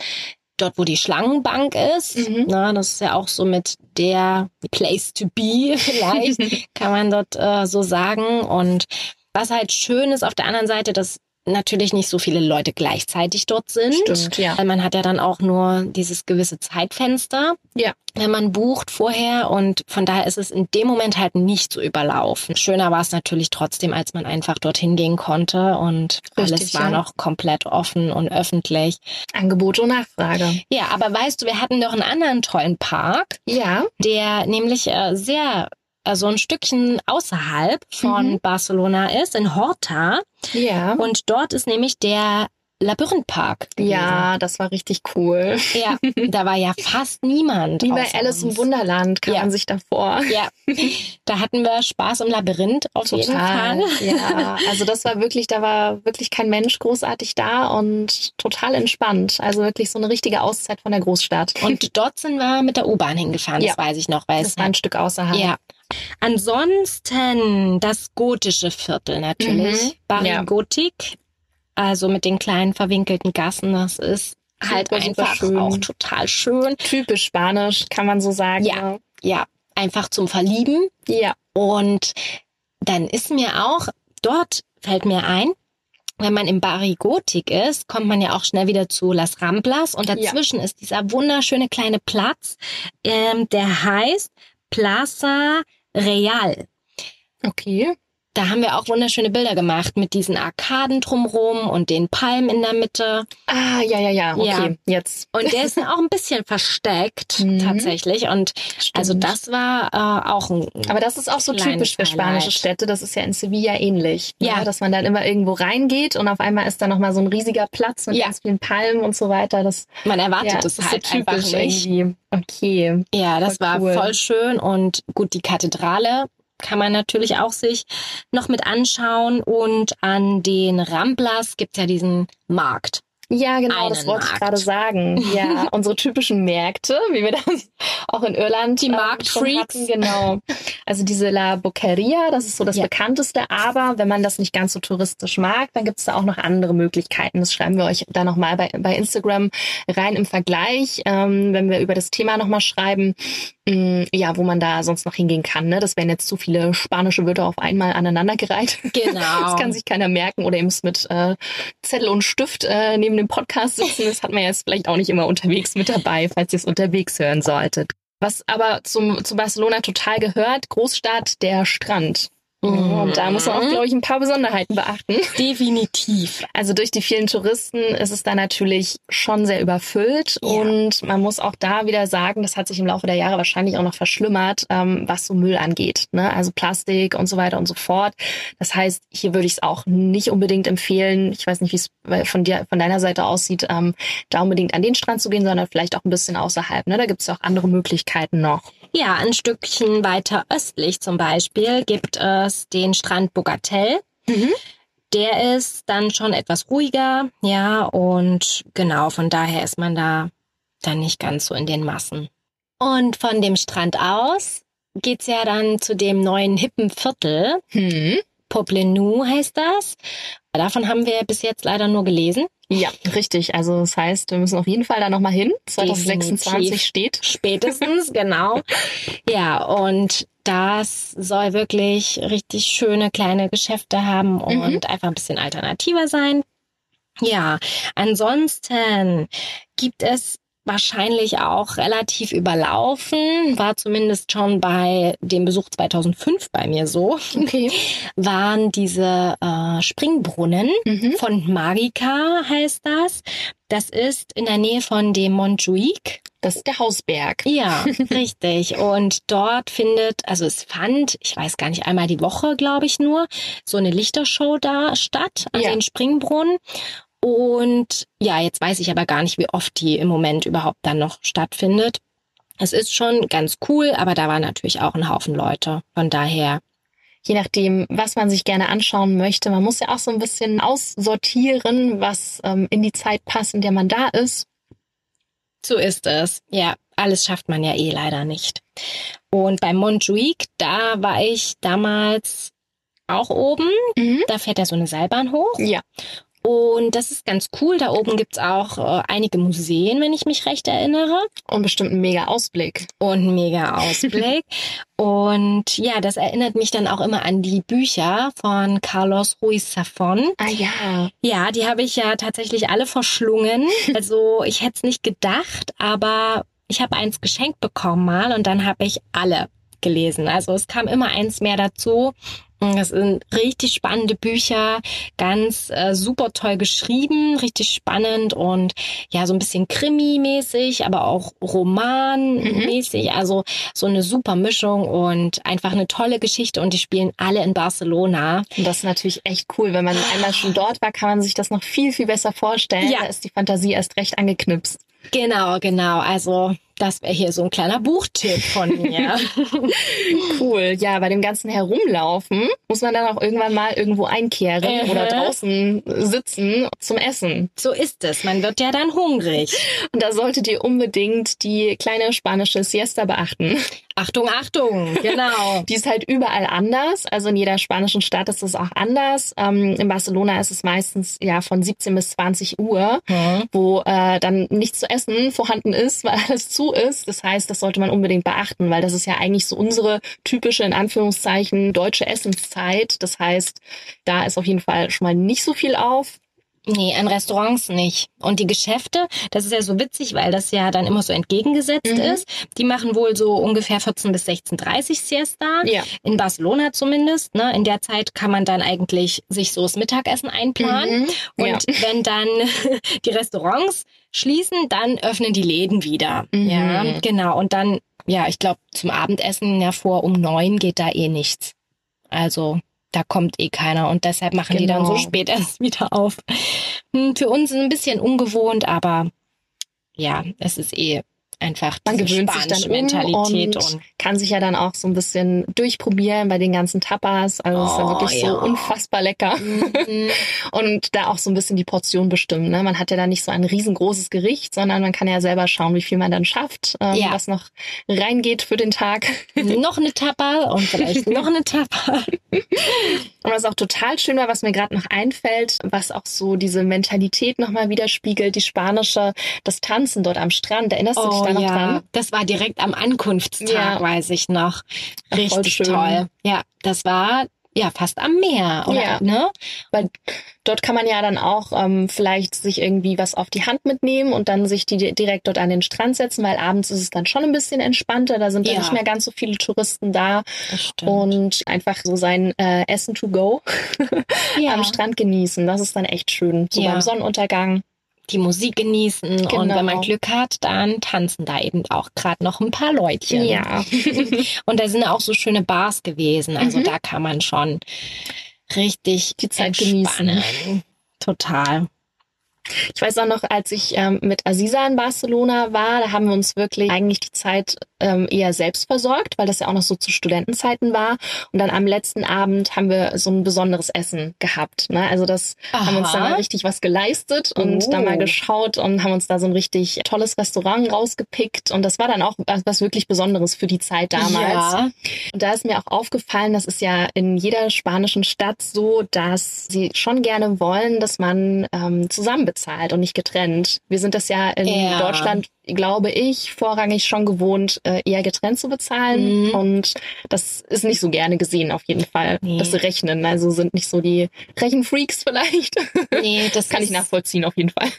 Speaker 1: dort, wo die Schlangenbank ist.
Speaker 2: Mhm.
Speaker 1: Na, das ist ja auch so mit der Place to be [laughs] vielleicht, [laughs] kann man dort äh, so sagen. Und was halt schön ist auf der anderen Seite, dass natürlich nicht so viele Leute gleichzeitig dort sind.
Speaker 2: Stimmt, ja.
Speaker 1: Weil man hat ja dann auch nur dieses gewisse Zeitfenster,
Speaker 2: Ja.
Speaker 1: wenn man bucht vorher und von daher ist es in dem Moment halt nicht so überlaufen. Schöner war es natürlich trotzdem, als man einfach dorthin gehen konnte und
Speaker 2: Richtig,
Speaker 1: alles war
Speaker 2: ja.
Speaker 1: noch komplett offen und öffentlich.
Speaker 2: Angebot und Nachfrage.
Speaker 1: Ja, aber weißt du, wir hatten noch einen anderen tollen Park,
Speaker 2: Ja.
Speaker 1: der nämlich äh, sehr so ein Stückchen außerhalb von
Speaker 2: Mhm.
Speaker 1: Barcelona ist, in Horta.
Speaker 2: Ja.
Speaker 1: Und dort ist nämlich der Labyrinthpark.
Speaker 2: Ja, das war richtig cool.
Speaker 1: Ja, da war ja [laughs] fast niemand.
Speaker 2: Wie bei Alice im. Wunderland kam
Speaker 1: Ja.
Speaker 2: man sich davor.
Speaker 1: Ja, [laughs] da hatten wir Spaß im Labyrinth auf jeden
Speaker 2: Total.
Speaker 1: Fall.
Speaker 2: Ja, also das war wirklich, da war wirklich kein Mensch großartig da und total entspannt. Also wirklich so eine richtige Auszeit von der Großstadt.
Speaker 1: Und dort sind wir mit der U-Bahn hingefahren,
Speaker 2: Ja.
Speaker 1: das weiß ich noch. Weil
Speaker 2: das
Speaker 1: es
Speaker 2: war ein Stück außerhalb.
Speaker 1: ja. Ansonsten das gotische Viertel natürlich.
Speaker 2: Mhm.
Speaker 1: Barry
Speaker 2: Ja.
Speaker 1: Also mit den kleinen verwinkelten Gassen, das ist halt
Speaker 2: Super, super
Speaker 1: einfach
Speaker 2: schön.
Speaker 1: auch total schön.
Speaker 2: Typisch Spanisch, kann man so sagen.
Speaker 1: Ja. Ja, einfach zum Verlieben.
Speaker 2: Ja.
Speaker 1: Und dann ist mir auch, dort fällt mir ein, wenn man im Barri Gotik ist, kommt man ja auch schnell wieder zu Las Ramblas und dazwischen ist dieser wunderschöne kleine Platz, ähm, der heißt Plaza Real.
Speaker 2: Okay.
Speaker 1: Da haben wir auch wunderschöne Bilder gemacht mit diesen Arkaden drumrum und den Palmen in der Mitte.
Speaker 2: Ah, ja, ja, ja. Okay,
Speaker 1: Ja.
Speaker 2: jetzt.
Speaker 1: Und der ist [laughs] ja auch ein bisschen versteckt
Speaker 2: Mhm.
Speaker 1: tatsächlich. Und also
Speaker 2: Stimmt.
Speaker 1: das war äh, auch ein
Speaker 2: Aber das ist auch so typisch für spanische. Städte. Das ist ja in Sevilla ähnlich.
Speaker 1: Ja.
Speaker 2: Ne? Dass man dann immer irgendwo reingeht und auf einmal ist da nochmal so ein riesiger Platz mit
Speaker 1: Ja.
Speaker 2: ganz vielen Palmen und so weiter. Das,
Speaker 1: Man erwartet
Speaker 2: ja, das ist
Speaker 1: halt
Speaker 2: so
Speaker 1: einfach
Speaker 2: typisch
Speaker 1: nicht.
Speaker 2: irgendwie. Okay.
Speaker 1: Ja, das
Speaker 2: Voll
Speaker 1: war
Speaker 2: cool.
Speaker 1: voll schön und gut, die Kathedrale kann man natürlich auch sich noch mit anschauen und an den Ramblas gibt's ja diesen Markt.
Speaker 2: Ja, genau, das wollte ich
Speaker 1: Markt.
Speaker 2: gerade sagen. Ja, [laughs] unsere typischen Märkte, wie wir das auch in Irland
Speaker 1: Die
Speaker 2: ähm,
Speaker 1: Marktfreaks.
Speaker 2: hatten, Genau. Also diese La Boqueria, das ist so das
Speaker 1: Ja.
Speaker 2: bekannteste. Aber wenn man das nicht ganz so touristisch mag, dann gibt es da auch noch andere Möglichkeiten. Das schreiben wir euch da nochmal bei, bei Instagram rein im Vergleich, ähm, wenn wir über das Thema nochmal schreiben. Mh, Ja, wo man da sonst noch hingehen kann. Ne? Das wären jetzt zu viele spanische Wörter auf einmal aneinandergereiht.
Speaker 1: Genau. [laughs]
Speaker 2: Das kann sich keiner merken oder eben mit äh, Zettel und Stift äh, neben dem Podcast sitzen. Das hat man jetzt vielleicht auch nicht immer unterwegs mit dabei, falls ihr es unterwegs hören solltet. Was aber zum, zu Barcelona total gehört, Großstadt, der Strand. Und da muss man auch, glaube ich, ein paar Besonderheiten beachten.
Speaker 1: Definitiv.
Speaker 2: Also durch die vielen Touristen ist es da natürlich schon sehr überfüllt
Speaker 1: Ja.
Speaker 2: und man muss auch da wieder sagen, das hat sich im Laufe der Jahre wahrscheinlich auch noch verschlimmert, ähm, was so Müll angeht, ne? also Plastik und so weiter und so fort. Das heißt, hier würde ich es auch nicht unbedingt empfehlen. Ich weiß nicht, wie es von dir, von deiner Seite aussieht, ähm, da unbedingt an den Strand zu gehen, sondern vielleicht auch ein bisschen außerhalb. Ne? Da gibt es auch andere Möglichkeiten noch.
Speaker 1: Ja, ein Stückchen weiter östlich zum Beispiel gibt es den Strand Bogatel. Der ist dann schon etwas ruhiger, ja, und genau, von daher ist man da dann nicht ganz so in den Massen. Und von dem Strand aus geht's ja dann zu dem neuen hippen Viertel.
Speaker 2: Hm.
Speaker 1: Poblenou heißt das. Davon haben wir bis jetzt leider nur gelesen.
Speaker 2: Ja, richtig. Also das heißt, wir müssen auf jeden Fall da nochmal hin. 2026
Speaker 1: Definitiv.
Speaker 2: steht.
Speaker 1: Spätestens, genau. Ja, und das soll wirklich richtig schöne kleine Geschäfte haben und einfach ein bisschen alternativer sein. Ja, ansonsten gibt es wahrscheinlich auch relativ überlaufen, war zumindest schon bei dem Besuch 2005 bei mir so,
Speaker 2: Okay. [laughs]
Speaker 1: waren diese äh, Springbrunnen
Speaker 2: Mhm.
Speaker 1: von Magica heißt das. Das ist in der Nähe von dem Montjuic.
Speaker 2: Das ist der Hausberg.
Speaker 1: Ja, [laughs] richtig. Und dort findet, also es fand, ich weiß gar nicht, einmal die Woche, glaube ich nur, so eine Lichtershow da statt an
Speaker 2: Ja.
Speaker 1: den Springbrunnen. Und ja, jetzt weiß ich aber gar nicht, wie oft die im Moment überhaupt dann noch stattfindet. Es ist schon ganz cool, aber da waren natürlich auch ein Haufen Leute. Von daher,
Speaker 2: Je nachdem, was man sich gerne anschauen möchte. Man muss ja auch so ein bisschen aussortieren, was ähm, in die Zeit passt, in der man da ist.
Speaker 1: so ist es. Ja, alles schafft man ja eh leider nicht. Und beim Montjuic, da war ich damals auch oben.
Speaker 2: Mhm.
Speaker 1: Da fährt ja so eine Seilbahn hoch.
Speaker 2: Ja.
Speaker 1: Und das ist ganz cool. Da oben gibt's auch äh, einige Museen, wenn ich mich recht erinnere.
Speaker 2: Und bestimmt ein mega Ausblick.
Speaker 1: Und einen mega [laughs] Ausblick. und ja, das erinnert mich dann auch immer an die Bücher von Carlos Ruiz Zafón.
Speaker 2: Ah ja.
Speaker 1: Ja, die habe ich ja tatsächlich alle verschlungen. [laughs] Also ich hätte es nicht gedacht, aber ich habe eins geschenkt bekommen mal und dann habe ich alle gelesen. Also es kam immer eins mehr dazu. Das sind richtig spannende Bücher, ganz äh, super toll geschrieben, richtig spannend und ja, so ein bisschen Krimi-mäßig, aber auch Roman-mäßig. Also so eine super Mischung und einfach eine tolle Geschichte und die spielen alle in Barcelona.
Speaker 2: Und das ist natürlich echt cool. Wenn man einmal schon dort war, kann man sich das noch viel, viel besser vorstellen.
Speaker 1: Ja.
Speaker 2: Da ist die Fantasie erst recht angeknipst.
Speaker 1: Genau, genau. Also das wäre hier so ein kleiner Buchtipp von mir. [laughs]
Speaker 2: Cool. Ja, bei dem ganzen Herumlaufen muss man dann auch irgendwann mal irgendwo einkehren
Speaker 1: Mhm.
Speaker 2: oder draußen sitzen zum Essen.
Speaker 1: so ist es. Man wird ja dann hungrig.
Speaker 2: Und da solltet ihr unbedingt die kleine spanische Siesta beachten.
Speaker 1: Achtung, Achtung. [laughs] Genau.
Speaker 2: Die ist halt überall anders. Also in jeder spanischen Stadt ist es auch anders. Ähm, in Barcelona ist es meistens ja von 17 bis 20 Uhr,
Speaker 1: Hm.
Speaker 2: wo äh, dann nichts zu essen [laughs] vorhanden ist, weil alles zu ist. Das heißt, das sollte man unbedingt beachten, weil das ist ja eigentlich so unsere typische, in Anführungszeichen, deutsche Essenszeit. Das heißt, da ist auf jeden Fall schon mal nicht so viel auf.
Speaker 1: Nee, an Restaurants nicht. Und die Geschäfte, das ist ja so witzig, weil das ja dann immer so entgegengesetzt
Speaker 2: Mhm.
Speaker 1: ist. Die machen wohl so ungefähr 14 bis 16.30 Siesta.
Speaker 2: Ja.
Speaker 1: In Barcelona zumindest. Ne? In der Zeit kann man dann eigentlich sich so das Mittagessen einplanen.
Speaker 2: Mhm.
Speaker 1: Und
Speaker 2: Ja.
Speaker 1: wenn dann [laughs] die Restaurants schließen, dann öffnen die Läden wieder.
Speaker 2: Mhm.
Speaker 1: Ja, genau. Und dann, ja, ich glaube, zum Abendessen ja vor um neun geht da eh nichts. Also da kommt eh keiner und deshalb machen die dann so
Speaker 2: Genau.
Speaker 1: spät erst wieder auf. Hm, Für uns ein bisschen ungewohnt, aber ja, es ist eh einfach
Speaker 2: man gewöhnt sich dann
Speaker 1: spanische
Speaker 2: um
Speaker 1: Mentalität
Speaker 2: und,
Speaker 1: und,
Speaker 2: kann sich ja dann auch so ein bisschen durchprobieren bei den ganzen Tapas. Also es ist ja
Speaker 1: Oh,
Speaker 2: wirklich
Speaker 1: ja.
Speaker 2: so unfassbar lecker.
Speaker 1: Mhm. [laughs]
Speaker 2: Und da auch so ein bisschen die Portion bestimmen. Ne? Man hat ja dann nicht so ein riesengroßes Gericht, sondern man kann ja selber schauen, wie viel man dann schafft, ähm,
Speaker 1: Ja.
Speaker 2: was noch reingeht für den Tag. [laughs]
Speaker 1: noch eine Tapa und vielleicht noch eine Tapa.
Speaker 2: Und was auch total schön war, was mir gerade noch einfällt, was auch so diese Mentalität nochmal widerspiegelt, die spanische, das Tanzen dort am Strand. Erinnerst du dich
Speaker 1: Oh
Speaker 2: da noch
Speaker 1: ja,
Speaker 2: dran?
Speaker 1: das war direkt am Ankunftstag,
Speaker 2: Ja.
Speaker 1: weiß ich noch. Richtig toll. Ja, das war ja fast am Meer, oder?
Speaker 2: Ja.
Speaker 1: Ne?
Speaker 2: Weil dort kann man ja dann auch ähm, vielleicht sich irgendwie was auf die Hand mitnehmen und dann sich die di- direkt dort an den Strand setzen, weil abends ist es dann schon ein bisschen entspannter. Da sind
Speaker 1: Ja.
Speaker 2: dann nicht mehr ganz so viele Touristen da und einfach so sein äh, Essen to go [laughs]
Speaker 1: ja.
Speaker 2: am Strand genießen. Das ist dann echt schön. So
Speaker 1: Ja.
Speaker 2: beim Sonnenuntergang.
Speaker 1: Die Musik genießen und
Speaker 2: Genau.
Speaker 1: wenn man Glück hat, dann tanzen da eben auch gerade noch ein paar Leutchen.
Speaker 2: Ja. [laughs]
Speaker 1: Und da sind auch so schöne Bars gewesen. Also
Speaker 2: Mhm.
Speaker 1: da kann man schon richtig
Speaker 2: Die Zeit
Speaker 1: entspannen.
Speaker 2: genießen.
Speaker 1: Total.
Speaker 2: Ich weiß auch noch, als ich ähm, mit Aziza in Barcelona war, da haben wir uns wirklich eigentlich die Zeit ähm, eher selbst versorgt, weil das ja auch noch so zu Studentenzeiten war. Und dann am letzten Abend haben wir so ein besonderes Essen gehabt. Ne? Also das haben wir uns dann mal richtig was geleistet und
Speaker 1: Oh.
Speaker 2: dann mal geschaut und haben uns da so ein richtig tolles Restaurant rausgepickt. Und das war dann auch was, was wirklich Besonderes für die Zeit damals.
Speaker 1: Ja.
Speaker 2: Und da ist mir auch aufgefallen, das ist ja in jeder spanischen Stadt so, dass sie schon gerne wollen, dass man ähm, zusammen bezahlt und nicht getrennt. Wir sind das ja in
Speaker 1: Ja.
Speaker 2: Deutschland, glaube ich, vorrangig schon gewohnt, äh, eher getrennt zu bezahlen.
Speaker 1: Mhm.
Speaker 2: Und das ist nicht so gerne gesehen, auf jeden Fall,
Speaker 1: Nee.
Speaker 2: dass sie rechnen. Also sind nicht so die Rechenfreaks vielleicht. [laughs]
Speaker 1: Nee, das
Speaker 2: Kann ich nachvollziehen, auf jeden Fall.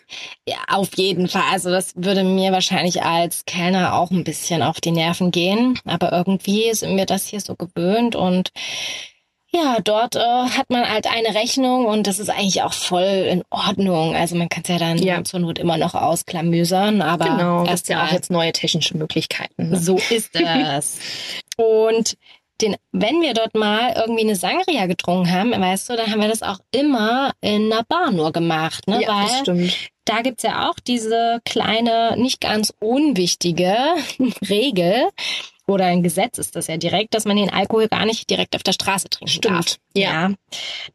Speaker 1: Ja, auf jeden Fall. Also das würde mir wahrscheinlich als Kellner auch ein bisschen auf die Nerven gehen. Aber irgendwie sind wir das hier so gewöhnt und ja, dort äh, hat man halt eine Rechnung und das ist eigentlich auch voll in Ordnung. Also man kann es ja dann
Speaker 2: Ja.
Speaker 1: zur Not immer noch ausklamüsern, aber
Speaker 2: genau, das ist ja auch jetzt neue technische Möglichkeiten. Ne?
Speaker 1: so ist [laughs] es. und den, wenn wir dort mal irgendwie eine Sangria getrunken haben, weißt du, dann haben wir das auch immer in einer Bar nur gemacht, ne?
Speaker 2: Ja, das
Speaker 1: Weil
Speaker 2: stimmt.
Speaker 1: da gibt's ja auch diese kleine, nicht ganz unwichtige [laughs] Regel. Oder ein Gesetz ist das ja direkt, dass man den Alkohol gar nicht direkt auf der Straße trinken
Speaker 2: Stimmt,
Speaker 1: darf.
Speaker 2: ja.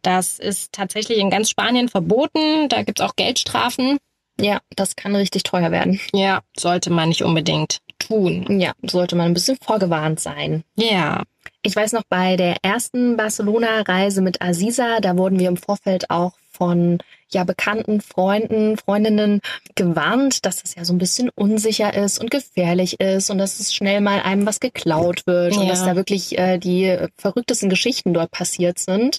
Speaker 1: Das ist tatsächlich in ganz Spanien verboten. Da gibt's auch Geldstrafen.
Speaker 2: Ja, das kann richtig teuer werden.
Speaker 1: Ja, sollte man nicht unbedingt tun.
Speaker 2: Ja, sollte man ein bisschen vorgewarnt sein.
Speaker 1: Ja.
Speaker 2: Ich weiß noch, bei der ersten Barcelona-Reise mit Aziza, da wurden wir im Vorfeld auch von ja bekannten Freunden, Freundinnen gewarnt, dass es ja so ein bisschen unsicher ist und gefährlich ist und dass es schnell mal einem was geklaut wird und
Speaker 1: Ja.
Speaker 2: dass da wirklich äh, die verrücktesten Geschichten dort passiert sind.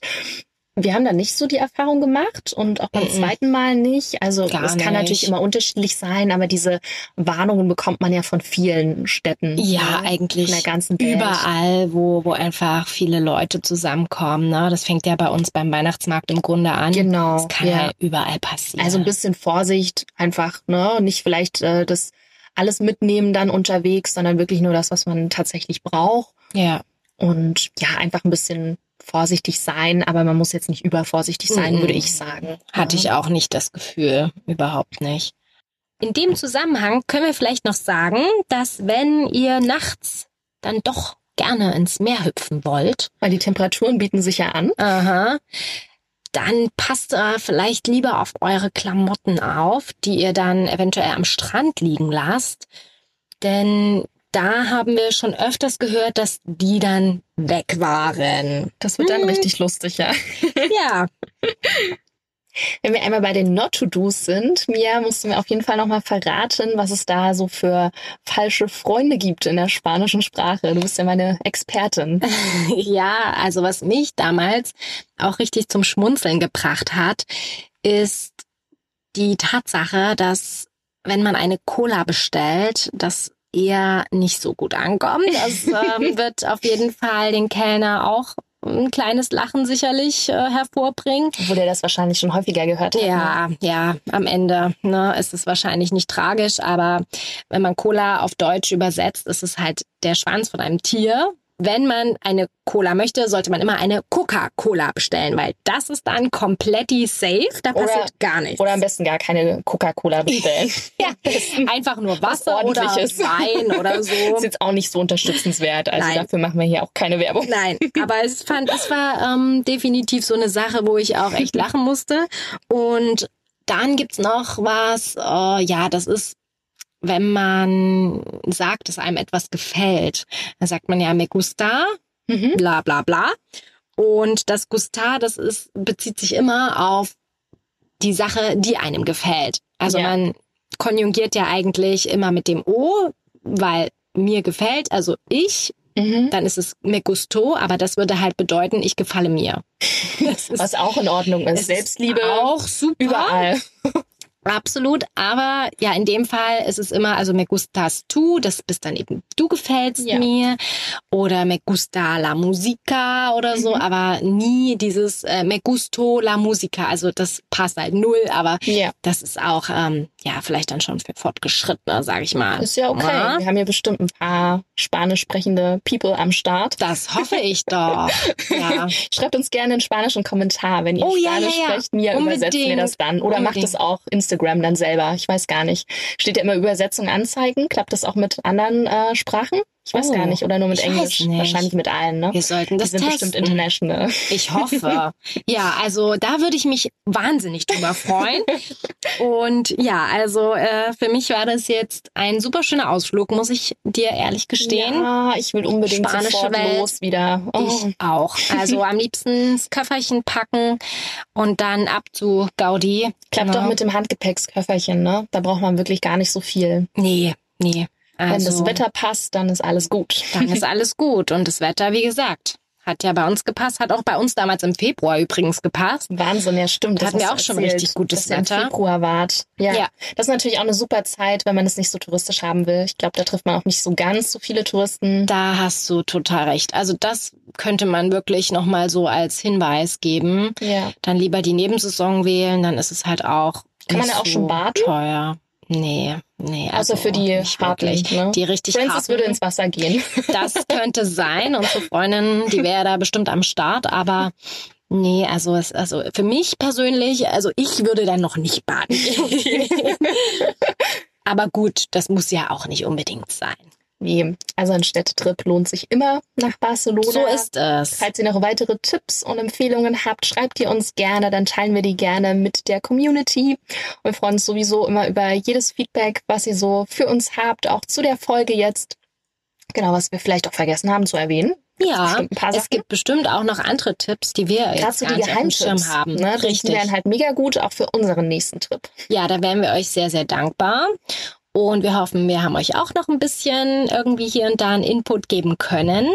Speaker 2: Wir haben da nicht so die Erfahrung gemacht und auch beim
Speaker 1: Mhm.
Speaker 2: zweiten Mal nicht. Also
Speaker 1: Gar
Speaker 2: es kann natürlich
Speaker 1: nicht.
Speaker 2: immer unterschiedlich sein, aber diese Warnungen bekommt man ja von vielen Städten.
Speaker 1: Ja,
Speaker 2: ne?
Speaker 1: eigentlich
Speaker 2: Von der ganzen Welt.
Speaker 1: überall, wo, wo einfach viele Leute zusammenkommen. Ne? Das fängt ja bei uns beim Weihnachtsmarkt im Grunde an.
Speaker 2: Genau,
Speaker 1: Das kann
Speaker 2: ja.
Speaker 1: ja überall passieren.
Speaker 2: Also ein bisschen Vorsicht, einfach, ne? Nicht vielleicht äh, das alles mitnehmen dann unterwegs, sondern wirklich nur das, was man tatsächlich braucht.
Speaker 1: ja.
Speaker 2: Und ja, einfach ein bisschen vorsichtig sein, aber man muss jetzt nicht übervorsichtig sein,
Speaker 1: Mhm.
Speaker 2: würde ich sagen.
Speaker 1: Hatte ich auch nicht das Gefühl, überhaupt nicht. In dem Zusammenhang können wir vielleicht noch sagen, dass wenn ihr nachts dann doch gerne ins Meer hüpfen wollt,
Speaker 2: Weil die Temperaturen bieten sich ja an.
Speaker 1: aha, dann passt äh, vielleicht lieber auf eure Klamotten auf, die ihr dann eventuell am Strand liegen lasst. Denn da haben wir schon öfters gehört, dass die dann weg waren.
Speaker 2: Das wird dann
Speaker 1: Hm.
Speaker 2: richtig lustig, ja. [laughs]
Speaker 1: Ja,
Speaker 2: Wenn wir einmal bei den Not-to-Dos sind, Mia, musst du mir auf jeden Fall nochmal verraten, was es da so für falsche Freunde gibt in der spanischen Sprache. Du bist ja meine Expertin. [laughs]
Speaker 1: Ja, also was mich damals auch richtig zum Schmunzeln gebracht hat, ist die Tatsache, dass wenn man eine Cola bestellt, das eher nicht so gut ankommt. Das [laughs] ähm, wird auf jeden Fall den Kellner auch ein kleines Lachen sicherlich äh, hervorbringen.
Speaker 2: Obwohl der das wahrscheinlich schon häufiger gehört hat. ne?
Speaker 1: Ja, ja, am Ende ne, ist es wahrscheinlich nicht tragisch, aber wenn man Cola auf Deutsch übersetzt, ist es halt der Schwanz von einem Tier wenn man eine Cola möchte, sollte man immer eine Coca-Cola bestellen, weil das ist dann komplett safe, da passiert
Speaker 2: Oder-
Speaker 1: gar nichts.
Speaker 2: Oder am besten gar keine Coca-Cola bestellen. [laughs]
Speaker 1: ja, einfach nur Wasser oder. Wein oder so. [laughs]
Speaker 2: ist jetzt auch nicht so unterstützenswert. Also
Speaker 1: Nein.
Speaker 2: dafür machen wir hier auch keine Werbung.
Speaker 1: Nein, aber es fand, es war ähm, definitiv so eine Sache, wo ich auch echt lachen musste. Und dann gibt's noch was, äh, ja, das ist, wenn man sagt, dass einem etwas gefällt, dann sagt man ja me gusta,
Speaker 2: Mhm.
Speaker 1: bla bla bla. Und das gusta, das ist, bezieht sich immer auf die Sache, die einem gefällt. Also
Speaker 2: Ja.
Speaker 1: man konjugiert ja eigentlich immer mit dem O, weil mir gefällt, also ich
Speaker 2: Mhm.
Speaker 1: dann ist es me gusto, aber das würde halt bedeuten, ich gefalle mir. [laughs] Ist
Speaker 2: Was auch in Ordnung ist. Selbstliebe
Speaker 1: auch super.
Speaker 2: überall. [laughs]
Speaker 1: Absolut, aber ja, in dem Fall ist es immer, also me gustas tu, das bist dann eben du gefällst
Speaker 2: Ja.
Speaker 1: mir oder me gusta la musica oder so,
Speaker 2: Mhm.
Speaker 1: aber nie dieses äh, me gusto la musica, also das passt halt null, aber
Speaker 2: Ja.
Speaker 1: das ist auch, ähm, ja, vielleicht dann schon für Fortgeschrittene, sag ich mal.
Speaker 2: Ist ja okay.
Speaker 1: Ja.
Speaker 2: Wir haben hier bestimmt ein paar spanisch sprechende People am Start.
Speaker 1: Das hoffe ich doch. [laughs] Ja.
Speaker 2: Schreibt uns gerne einen spanischen Kommentar, wenn ihr
Speaker 1: Oh, ja,
Speaker 2: Spanisch
Speaker 1: ja, ja.
Speaker 2: sprecht. Mir übersetzt mir
Speaker 1: Unbedingt.
Speaker 2: das dann. Oder macht
Speaker 1: Unbedingt.
Speaker 2: es auch Instagram dann selber. Ich weiß gar nicht. Steht ja immer Übersetzung anzeigen. Klappt das auch mit anderen äh, Sprachen? Ich weiß
Speaker 1: Oh,
Speaker 2: gar nicht. Oder nur mit Englisch?
Speaker 1: nicht.
Speaker 2: Wahrscheinlich mit allen, ne?
Speaker 1: Wir sollten
Speaker 2: Die
Speaker 1: das
Speaker 2: sind
Speaker 1: testen.
Speaker 2: bestimmt international.
Speaker 1: Ich hoffe. [laughs] Ja, also da würde ich mich wahnsinnig drüber freuen. Und ja, also äh, für mich war das jetzt ein super schöner Ausflug, muss ich dir ehrlich gestehen.
Speaker 2: Ja, ich will unbedingt
Speaker 1: Spanische
Speaker 2: sofort
Speaker 1: Welt.
Speaker 2: los wieder. Oh.
Speaker 1: Ich auch. Also am liebsten das Köfferchen packen und dann ab zu Gaudi.
Speaker 2: Klappt
Speaker 1: Genau.
Speaker 2: doch mit dem Handgepäcksköfferchen, ne? Da braucht man wirklich gar nicht so viel.
Speaker 1: Nee, nee.
Speaker 2: Wenn
Speaker 1: Also,
Speaker 2: das Wetter passt, dann ist alles gut.
Speaker 1: dann ist alles gut. Und das Wetter, wie gesagt, hat ja bei uns gepasst, hat auch bei uns damals im Februar übrigens gepasst.
Speaker 2: Wahnsinn, ja stimmt.
Speaker 1: Da
Speaker 2: das
Speaker 1: hatten wir auch schon
Speaker 2: erzählt,
Speaker 1: richtig gutes
Speaker 2: dass ihr im
Speaker 1: Wetter.
Speaker 2: Februar wart. Ja.
Speaker 1: Ja.
Speaker 2: Das ist natürlich auch eine super Zeit, wenn man es nicht so touristisch haben will. Ich glaube, da trifft man auch nicht so ganz so viele Touristen.
Speaker 1: Da hast du total recht. Also das könnte man wirklich nochmal so als Hinweis geben.
Speaker 2: Ja.
Speaker 1: Dann lieber die Nebensaison wählen, dann ist es halt auch
Speaker 2: Kann man da auch
Speaker 1: so
Speaker 2: schon baden?
Speaker 1: teuer. Nee, nee. Also
Speaker 2: Außer für die
Speaker 1: wirklich.
Speaker 2: ne?
Speaker 1: Die richtig
Speaker 2: Francis
Speaker 1: harten.
Speaker 2: würde ins Wasser gehen. [laughs]
Speaker 1: Das könnte sein. Unsere Freundin, die wäre da bestimmt am Start, aber nee, also es, also für mich persönlich, also ich würde dann noch nicht baden gehen. [laughs] aber gut, das muss ja auch nicht unbedingt sein.
Speaker 2: Nee, also ein Städtetrip lohnt sich immer nach Barcelona.
Speaker 1: So ist es.
Speaker 2: Falls ihr noch weitere Tipps und Empfehlungen habt, schreibt ihr uns gerne, dann teilen wir die gerne mit der Community. Wir freuen uns sowieso immer über jedes Feedback, was ihr so für uns habt, auch zu der Folge jetzt. Genau, was wir vielleicht auch vergessen haben zu erwähnen.
Speaker 1: Ja, es gibt bestimmt auch noch andere Tipps, die wir
Speaker 2: Gerade
Speaker 1: jetzt
Speaker 2: so
Speaker 1: gar
Speaker 2: die
Speaker 1: nicht Schirm haben.
Speaker 2: Ne? Die
Speaker 1: Richtig.
Speaker 2: wären halt mega gut, auch für unseren nächsten Trip.
Speaker 1: Ja, da wären wir euch sehr, sehr dankbar. Und wir hoffen, wir haben euch auch noch ein bisschen irgendwie hier und da einen Input geben können.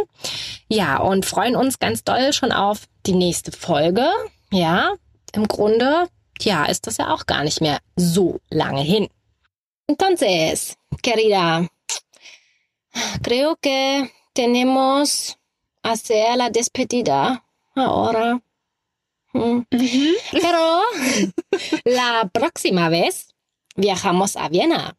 Speaker 1: Ja, und freuen uns ganz doll schon auf die nächste Folge. Ja, im Grunde, ja, ist das ja auch gar nicht mehr so lange hin. Entonces, querida, creo que tenemos hacer la despedida ahora. Mm. Pero [laughs] la próxima vez viajamos a Viena.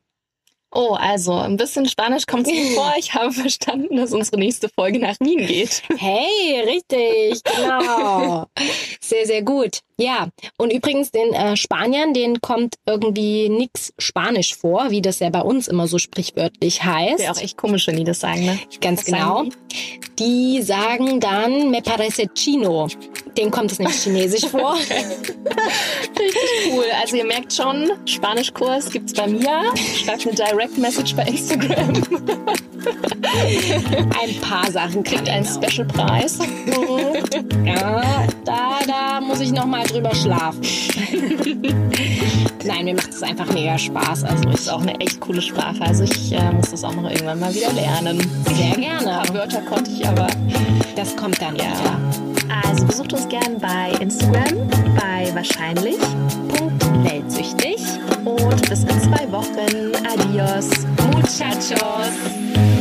Speaker 2: Oh, also ein bisschen Spanisch kommt mir [laughs] vor. Ich habe verstanden, dass unsere nächste Folge nach Wien geht.
Speaker 1: Hey, richtig, genau. [laughs] Sehr, sehr gut. Ja, und übrigens den äh, Spaniern, denen kommt irgendwie nix Spanisch vor, wie das ja bei uns immer so sprichwörtlich heißt.
Speaker 2: Wäre auch echt komisch, wenn die das sagen, ne?
Speaker 1: Ganz
Speaker 2: Was
Speaker 1: genau.
Speaker 2: sagen
Speaker 1: Die sagen dann me parece chino. Denen kommt es nämlich chinesisch vor. [laughs]
Speaker 2: Richtig cool. Also ihr merkt schon, Spanischkurs gibt's bei mir. Schreibt eine Direct Message bei Instagram.
Speaker 1: Ein paar Sachen
Speaker 2: Kriegt einen
Speaker 1: ein
Speaker 2: Special Preis. [laughs]
Speaker 1: Ja, da, da muss ich noch mal drüber schlafen. Nein, mir macht es einfach mega Spaß. Also
Speaker 2: Ist auch eine echt coole Sprache. Also ich äh, muss das auch noch irgendwann mal wieder lernen.
Speaker 1: sehr gerne.
Speaker 2: Wörter konnte ich aber.
Speaker 1: Das kommt dann
Speaker 2: Ja.
Speaker 1: wieder.
Speaker 2: Also besucht uns gern bei Instagram, bei wahrscheinlich.
Speaker 1: Weltsüchtig.
Speaker 2: Und bis in zwei Wochen. Adios.
Speaker 1: Muchachos.